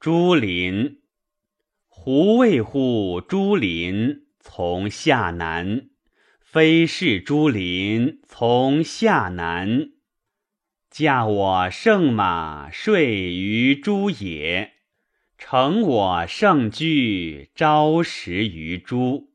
朱林，胡为乎朱林从下南？非是朱林从下南。驾我圣马睡于朱野，乘我圣驹朝食于朱。